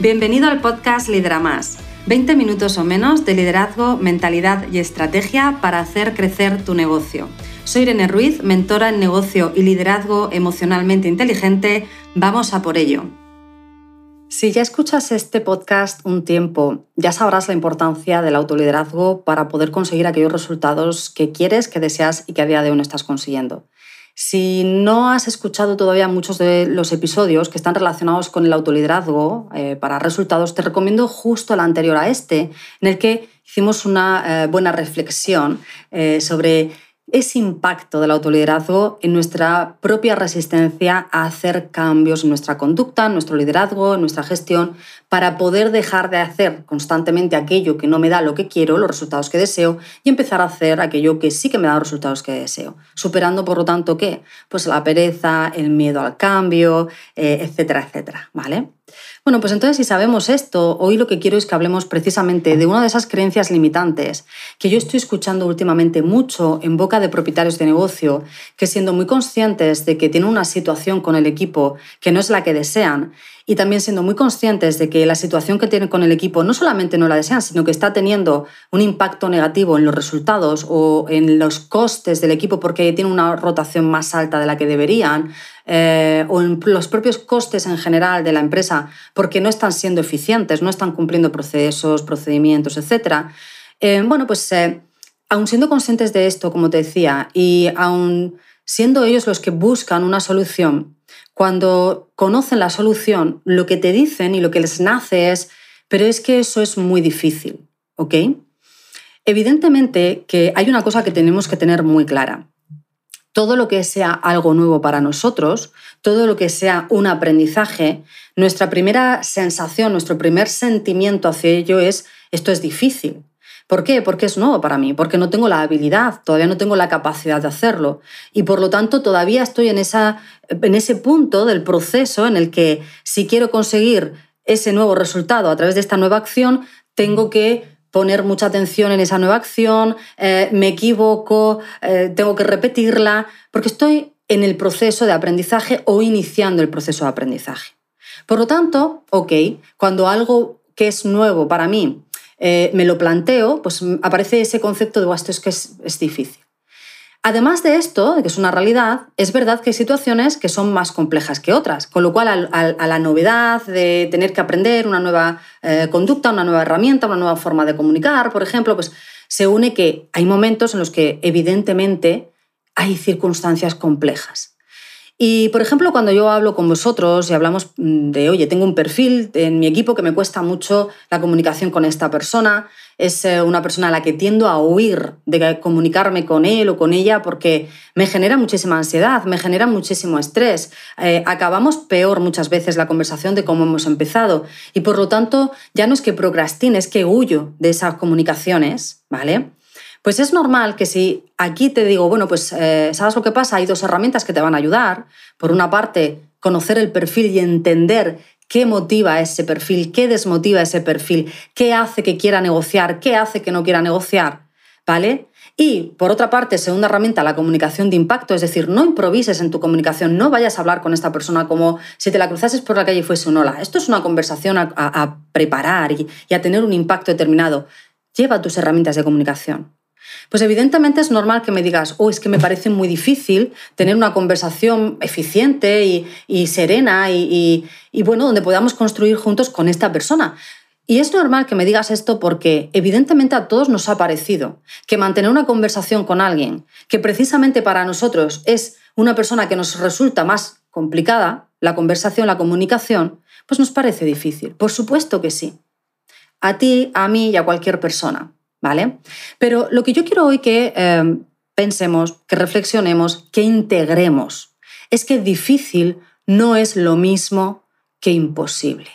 Bienvenido al podcast Lidera Más. 20 minutos o menos de liderazgo, mentalidad y estrategia para hacer crecer tu negocio. Soy Irene Ruiz, mentora en negocio y liderazgo emocionalmente inteligente. Vamos a por ello. Si ya escuchas este podcast un tiempo, ya sabrás la importancia del autoliderazgo para poder conseguir aquellos resultados que quieres, que deseas y que a día de hoy no estás consiguiendo. Si no has escuchado todavía muchos de los episodios que están relacionados con el autoliderazgo eh, para resultados, te recomiendo justo el anterior a este, en el que hicimos una eh, buena reflexión eh, sobre ese impacto del autoliderazgo en nuestra propia resistencia a hacer cambios en nuestra conducta, en nuestro liderazgo, en nuestra gestión, para poder dejar de hacer constantemente aquello que no me da lo que quiero, los resultados que deseo, y empezar a hacer aquello que sí que me da los resultados que deseo. Superando, por lo tanto, ¿qué? Pues la pereza, el miedo al cambio, eh, etcétera, etcétera, ¿vale? Bueno, pues entonces si sabemos esto, hoy lo que quiero es que hablemos precisamente de una de esas creencias limitantes que yo estoy escuchando últimamente mucho en boca de propietarios de negocio, que siendo muy conscientes de que tienen una situación con el equipo que no es la que desean, y también siendo muy conscientes de que la situación que tienen con el equipo no solamente no la desean, sino que está teniendo un impacto negativo en los resultados o en los costes del equipo porque tiene una rotación más alta de la que deberían, eh, o en los propios costes en general de la empresa porque no están siendo eficientes, no están cumpliendo procesos, procedimientos, etc. Eh, bueno, pues eh, aun siendo conscientes de esto, como te decía, y aun siendo ellos los que buscan una solución, cuando conocen la solución, lo que te dicen y lo que les nace es, pero es que eso es muy difícil, ¿ok? Evidentemente que hay una cosa que tenemos que tener muy clara todo lo que sea algo nuevo para nosotros, todo lo que sea un aprendizaje, nuestra primera sensación, nuestro primer sentimiento hacia ello es, esto es difícil. ¿Por qué? Porque es nuevo para mí, porque no tengo la habilidad, todavía no tengo la capacidad de hacerlo. Y por lo tanto todavía estoy en, esa, en ese punto del proceso en el que si quiero conseguir ese nuevo resultado a través de esta nueva acción, tengo que poner mucha atención en esa nueva acción, eh, me equivoco, eh, tengo que repetirla, porque estoy en el proceso de aprendizaje o iniciando el proceso de aprendizaje. Por lo tanto, ok, cuando algo que es nuevo para mí eh, me lo planteo, pues aparece ese concepto de, esto es que es difícil. Además de esto, que es una realidad, es verdad que hay situaciones que son más complejas que otras, con lo cual a, la novedad de tener que aprender una nueva eh, conducta, una nueva herramienta, una nueva forma de comunicar, por ejemplo, pues se une que hay momentos en los que evidentemente hay circunstancias complejas. Y, por ejemplo, cuando yo hablo con vosotros y hablamos mm, de, oye, tengo un perfil en mi equipo que me cuesta mucho la comunicación con esta persona, es eh, una persona a la que tiendo a huir de comunicarme con él o con ella porque me genera muchísima ansiedad, me genera muchísimo estrés. Eh, acabamos peor muchas veces la conversación de cómo hemos empezado y, por lo tanto, ya no es que procrastine, es que huyo de esas comunicaciones, ¿vale? Pues es normal que si aquí te digo, bueno, pues eh, ¿sabes lo que pasa? Hay dos herramientas que te van a ayudar. Por una parte, conocer el perfil y entender qué motiva ese perfil, qué desmotiva ese perfil, qué hace que quiera negociar, qué hace que no quiera negociar, ¿vale? Y por otra parte, segunda herramienta, la comunicación de impacto, es decir, no improvises en tu comunicación, no vayas a hablar con esta persona como si te la cruzases por la calle y fuese un hola. Esto es una conversación a, preparar y a tener un impacto determinado. Lleva tus herramientas de comunicación. Pues evidentemente es normal que me digas, oh, es que me parece muy difícil tener una conversación eficiente y, serena y, y, bueno, donde podamos construir juntos con esta persona. Y es normal que me digas esto porque evidentemente a todos nos ha parecido que mantener una conversación con alguien que precisamente para nosotros es una persona que nos resulta más complicada, la conversación, la comunicación, pues nos parece difícil. Por supuesto que sí. A ti, a mí y a cualquier persona. ¿Vale? Pero lo que yo quiero hoy que em, pensemos, que reflexionemos, que integremos, es que difícil no es lo mismo que imposible.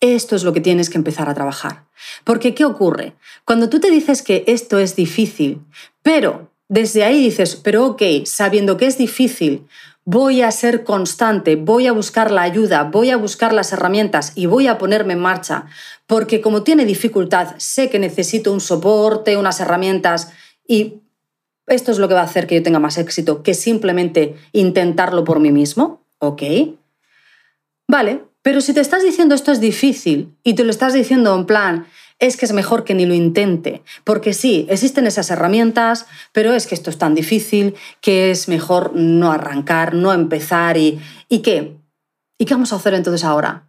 Esto es lo que tienes que empezar a trabajar. Porque, ¿qué ocurre? Cuando tú te dices que esto es difícil, pero desde ahí dices, pero ok, sabiendo que es difícil, voy a ser constante, voy a buscar la ayuda, voy a buscar las herramientas y voy a ponerme en marcha, porque como tiene dificultad, sé que necesito un soporte, unas herramientas y esto es lo que va a hacer que yo tenga más éxito que simplemente intentarlo por mí mismo, ¿ok? Vale, Pero si te estás diciendo esto es difícil y te lo estás diciendo en plan, es que es mejor que ni lo intente, porque sí, existen esas herramientas, pero es que esto es tan difícil que es mejor no arrancar, no empezar y, ¿y qué? ¿Y qué vamos a hacer entonces ahora?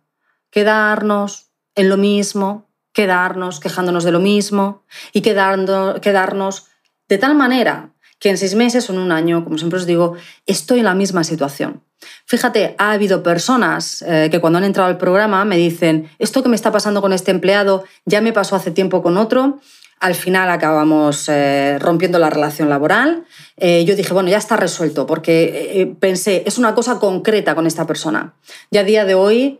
¿Quedarnos en lo mismo? ¿Quedarnos quejándonos de lo mismo? ¿Y quedarnos de tal manera que en seis meses o en un año, como siempre os digo, estoy en la misma situación? Fíjate, ha habido personas eh, que cuando han entrado al programa me dicen, esto que me está pasando con este empleado ya me pasó hace tiempo con otro, al final acabamos eh, rompiendo la relación laboral. Eh, yo dije, bueno, ya está resuelto, porque pensé, es una cosa concreta con esta persona. Y a día de hoy,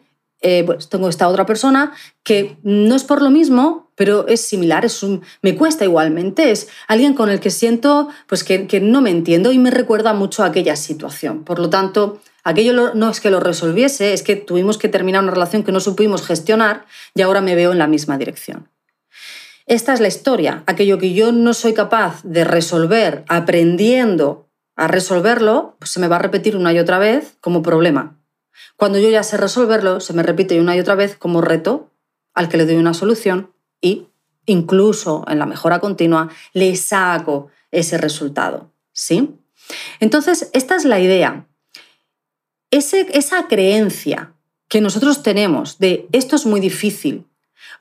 pues tengo esta otra persona que no es por lo mismo, pero es similar, es me cuesta igualmente, es alguien con el que siento pues, que, que no me entiendo y me recuerda mucho a aquella situación. Por lo tanto, Aquello no es que lo resolviese, es que tuvimos que terminar una relación que no supimos gestionar y ahora me veo en la misma dirección. Esta es la historia. Aquello que yo no soy capaz de resolver aprendiendo a resolverlo, pues se me va a repetir una y otra vez como problema. Cuando yo ya sé resolverlo, se me repite una y otra vez como reto al que le doy una solución y incluso en la mejora continua le saco ese resultado. ¿Sí? Entonces, esta es la idea esa creencia que nosotros tenemos de esto es muy difícil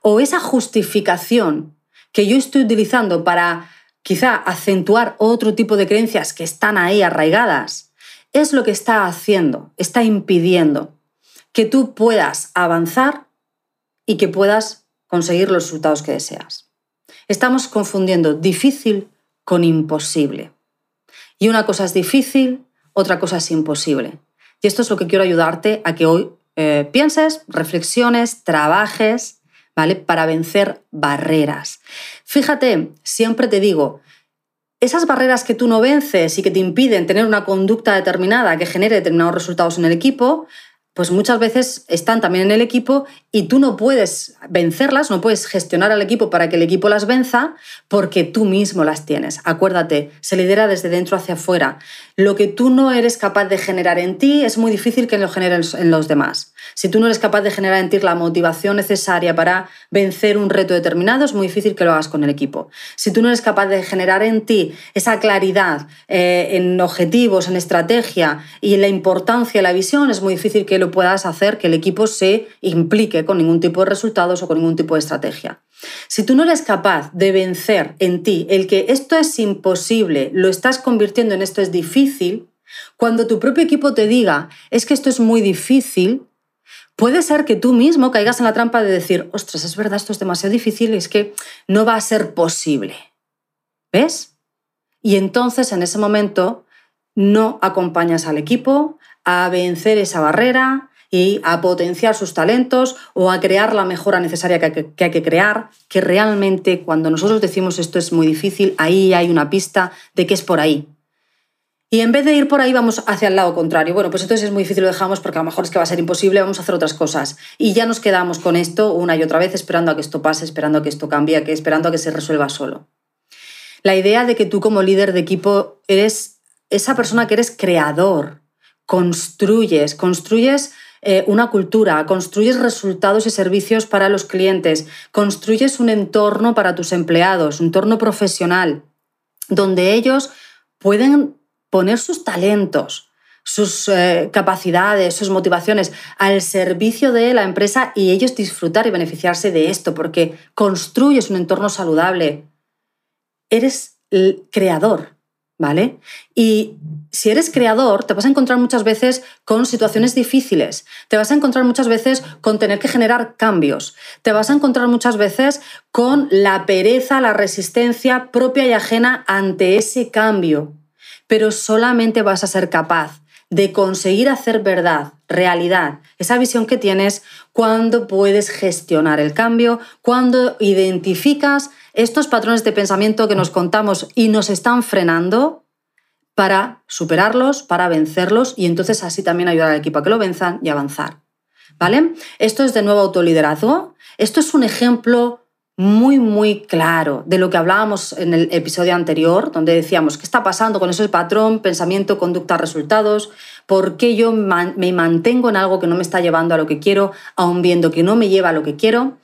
o esa justificación que yo estoy utilizando para quizá acentuar otro tipo de creencias que están ahí arraigadas, es lo que está haciendo, está impidiendo que tú puedas avanzar y que puedas conseguir los resultados que deseas. Estamos confundiendo difícil con imposible. Y una cosa es difícil, otra cosa es imposible. Y esto es lo que quiero ayudarte a que hoy eh, pienses, reflexiones, trabajes, ¿vale? Para vencer barreras. Fíjate, siempre te digo, esas barreras que tú no vences y que te impiden tener una conducta determinada que genere determinados resultados en el equipo, pues muchas veces están también en el equipo y tú no puedes vencerlas, no puedes gestionar al equipo para que el equipo las venza porque tú mismo las tienes. Acuérdate, se lidera desde dentro hacia afuera. Lo que tú no eres capaz de generar en ti es muy difícil que lo generen en los demás. Si tú no eres capaz de generar en ti la motivación necesaria para vencer un reto determinado, es muy difícil que lo hagas con el equipo. Si tú no eres capaz de generar en ti esa claridad eh, en objetivos, en estrategia y en la importancia de la visión, es muy difícil que lo puedas hacer que el equipo se implique con ningún tipo de resultados o con ningún tipo de estrategia. Si tú no eres capaz de vencer en ti el que esto es imposible, lo estás convirtiendo en esto es difícil, cuando tu propio equipo te diga es que esto es muy difícil, puede ser que tú mismo caigas en la trampa de decir, ostras, es verdad, esto es demasiado difícil, es que no va a ser posible. ¿Ves? Y entonces en ese momento no acompañas al equipo a vencer esa barrera, y a potenciar sus talentos o a crear la mejora necesaria que hay que, crear, que realmente cuando nosotros decimos esto es muy difícil, ahí hay una pista de que es por ahí. Y en vez de ir por ahí vamos hacia el lado contrario. Bueno, pues entonces es muy difícil, lo dejamos porque a lo mejor es que va a ser imposible, vamos a hacer otras cosas. Y ya nos quedamos con esto una y otra vez esperando a que esto pase, esperando a que esto cambie, esperando a que se resuelva solo. La idea de que tú como líder de equipo eres esa persona que eres creador, construyes, construyes eh, una cultura, construyes resultados y servicios para los clientes, construyes un entorno para tus empleados, un entorno profesional, donde ellos pueden poner sus talentos, sus eh, capacidades, sus motivaciones al servicio de la empresa y ellos disfrutar y beneficiarse de esto, porque construyes un entorno saludable. Eres el creador, ¿vale? Y si eres creador, te vas a encontrar muchas veces con situaciones difíciles, te vas a encontrar muchas veces con tener que generar cambios, te vas a encontrar muchas veces con la pereza, la resistencia propia y ajena ante ese cambio, pero solamente vas a ser capaz de conseguir hacer verdad, realidad, esa visión que tienes cuando puedes gestionar el cambio, cuando identificas estos patrones de pensamiento que nos contamos y nos están frenando para superarlos, para vencerlos y entonces así también ayudar al equipo a que lo venzan y avanzar. ¿Vale? Esto es de nuevo autoliderazgo. Esto es un ejemplo muy, muy claro de lo que hablábamos en el episodio anterior, donde decíamos qué está pasando con ese patrón, pensamiento, conducta, resultados, por qué yo me mantengo en algo que no me está llevando a lo que quiero, aun viendo que no me lleva a lo que quiero,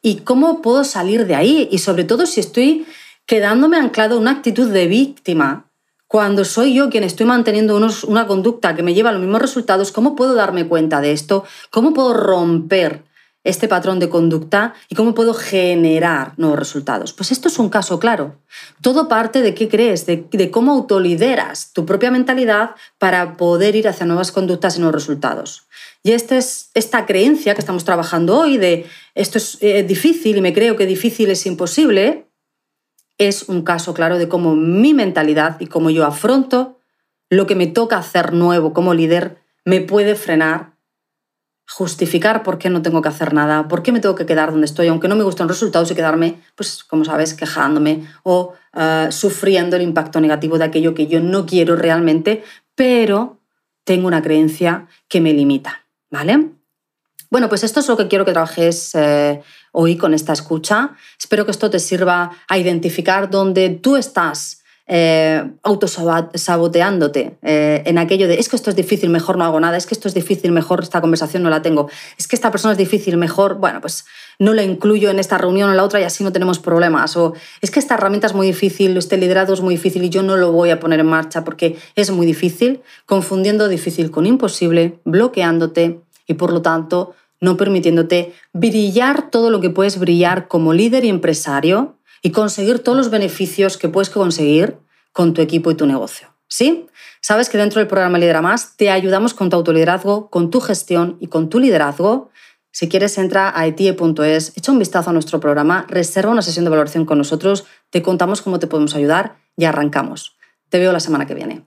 y cómo puedo salir de ahí, y sobre todo si estoy quedándome anclado en una actitud de víctima, cuando soy yo quien estoy manteniendo una conducta que me lleva a los mismos resultados, ¿cómo puedo darme cuenta de esto? ¿Cómo puedo romper este patrón de conducta y cómo puedo generar nuevos resultados? Pues esto es un caso claro. Todo parte de qué crees, de, cómo autolideras tu propia mentalidad para poder ir hacia nuevas conductas y nuevos resultados. Y esta es esta creencia que estamos trabajando hoy de esto es eh, difícil y me creo que difícil es imposible, es un caso claro de cómo mi mentalidad y cómo yo afronto lo que me toca hacer nuevo como líder me puede frenar, justificar por qué no tengo que hacer nada, por qué me tengo que quedar donde estoy, aunque no me gustan los resultados y quedarme, pues como sabes, quejándome o eh, sufriendo el impacto negativo de aquello que yo no quiero realmente, pero tengo una creencia que me limita, ¿vale? Bueno, pues esto es lo que quiero que trabajes eh, hoy con esta escucha. Espero que esto te sirva a identificar dónde tú estás eh, autosaboteándote eh, en aquello de es que esto es difícil, mejor no hago nada, es que esto es difícil, mejor esta conversación no la tengo, es que esta persona es difícil, mejor, bueno, pues no la incluyo en esta reunión o en la otra y así no tenemos problemas. O es que esta herramienta es muy difícil, este liderazgo es muy difícil y yo no lo voy a poner en marcha porque es muy difícil, confundiendo difícil con imposible, bloqueándote y por lo tanto no permitiéndote brillar todo lo que puedes brillar como líder y empresario y conseguir todos los beneficios que puedes conseguir con tu equipo y tu negocio. ¿Sí? Sabes que dentro del programa Lidera Más te ayudamos con tu autoliderazgo, con tu gestión y con tu liderazgo. Si quieres, entra a etie.es, echa un vistazo a nuestro programa, reserva una sesión de valoración con nosotros, te contamos cómo te podemos ayudar y arrancamos. Te veo la semana que viene.